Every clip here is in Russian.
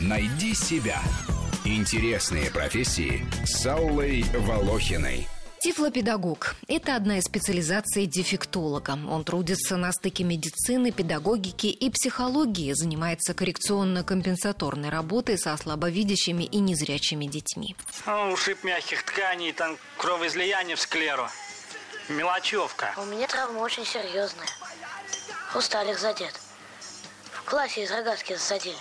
Найди себя. Интересные профессии с Аллой Волохиной. Тифлопедагог – это одна из специализаций дефектолога. Он трудится на стыке медицины, педагогики и психологии, занимается коррекционно-компенсаторной работой со слабовидящими и незрячими детьми. Ну, ушиб мягких тканей, там кровоизлияние в склеру. Мелочевка. У меня травма очень серьезная. Хрусталик задет. Классе из рогатки засадили.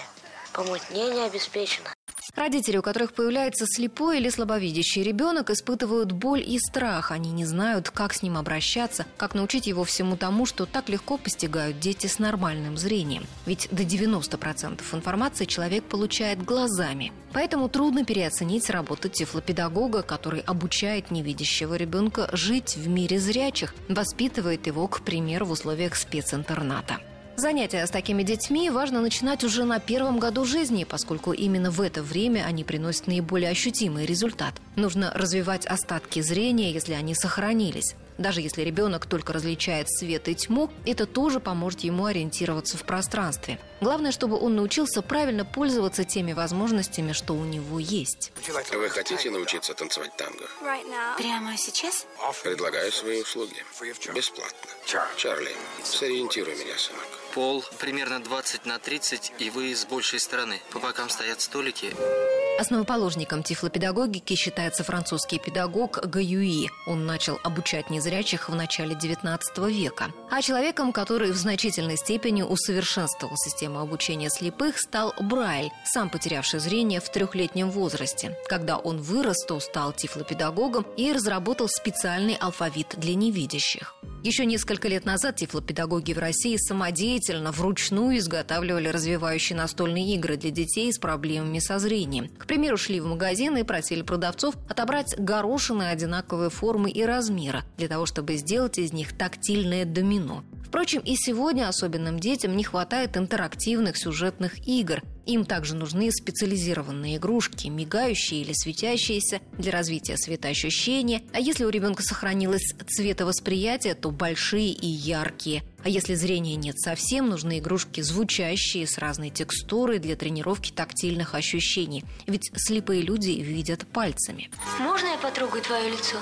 Помутнение обеспечено. Родители, у которых появляется слепой или слабовидящий ребенок, испытывают боль и страх. Они не знают, как с ним обращаться, как научить его всему тому, что так легко постигают дети с нормальным зрением. Ведь до 90% информации человек получает глазами. Поэтому трудно переоценить работу тифлопедагога, который обучает невидящего ребенка жить в мире зрячих, воспитывает его, к примеру, в условиях специнтерната. Занятия с такими детьми важно начинать уже на первом году жизни, поскольку именно в это время они приносят наиболее ощутимый результат. Нужно развивать остатки зрения, если они сохранились. Даже если ребенок только различает свет и тьму, это тоже поможет ему ориентироваться в пространстве. Главное, чтобы он научился правильно пользоваться теми возможностями, что у него есть. Вы хотите научиться танцевать танго? Прямо сейчас? Предлагаю свои услуги. Бесплатно. Чарли, сориентируй меня, сынок. Пол примерно 20 на 30, и вы с большей стороны. По бокам стоят столики. Основоположником тифлопедагогики считается французский педагог Гаюи. Он начал обучать незрячих в начале XIX века. А человеком, который в значительной степени усовершенствовал систему обучения слепых, стал Брайль, сам потерявший зрение в трехлетнем возрасте. Когда он вырос, то стал тифлопедагогом и разработал специальный алфавит для невидящих. Еще несколько лет назад тифлопедагоги в России самодеятельно, вручную изготавливали развивающие настольные игры для детей с проблемами со зрением. К примеру, шли в магазин и просили продавцов отобрать горошины одинаковой формы и размера, для того, чтобы сделать из них тактильное домино. Впрочем, и сегодня особенным детям не хватает интерактивных сюжетных игр. Им также нужны специализированные игрушки, мигающие или светящиеся, для развития светоощущения. А если у ребенка сохранилось цветовосприятие, то большие и яркие. А если зрения нет совсем, нужны игрушки звучащие, с разной текстурой для тренировки тактильных ощущений. Ведь слепые люди видят пальцами. Можно я потрогаю твое лицо?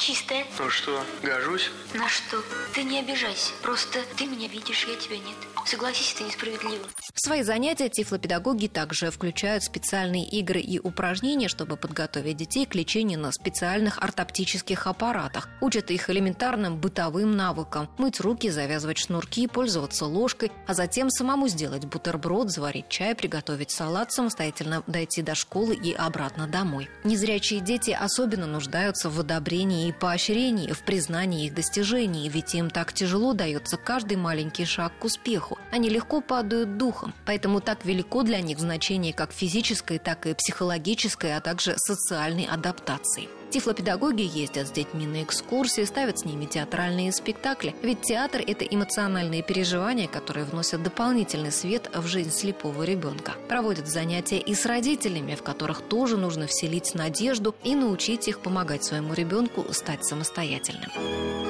Чистое. Ну что, гожусь? На что? Ты не обижайся. Просто ты меня видишь, я тебя нет. Согласись, это несправедливо. В свои занятия тифлопедагоги также включают специальные игры и упражнения, чтобы подготовить детей к лечению на специальных ортоптических аппаратах. Учат их элементарным бытовым навыкам – мыть руки, завязывать шнурки, пользоваться ложкой, а затем самому сделать бутерброд, заварить чай, приготовить салат, самостоятельно дойти до школы и обратно домой. Незрячие дети особенно нуждаются в одобрении и поощрении, в признании их достижений, ведь им так тяжело дается каждый маленький шаг к успеху. Они легко падают духом, поэтому так велико для них значение как физической, так и психологической, а также социальной адаптации. Тифлопедагоги ездят с детьми на экскурсии, ставят с ними театральные спектакли. Ведь театр – это эмоциональные переживания, которые вносят дополнительный свет в жизнь слепого ребенка. Проводят занятия и с родителями, в которых тоже нужно вселить надежду и научить их помогать своему ребенку стать самостоятельным.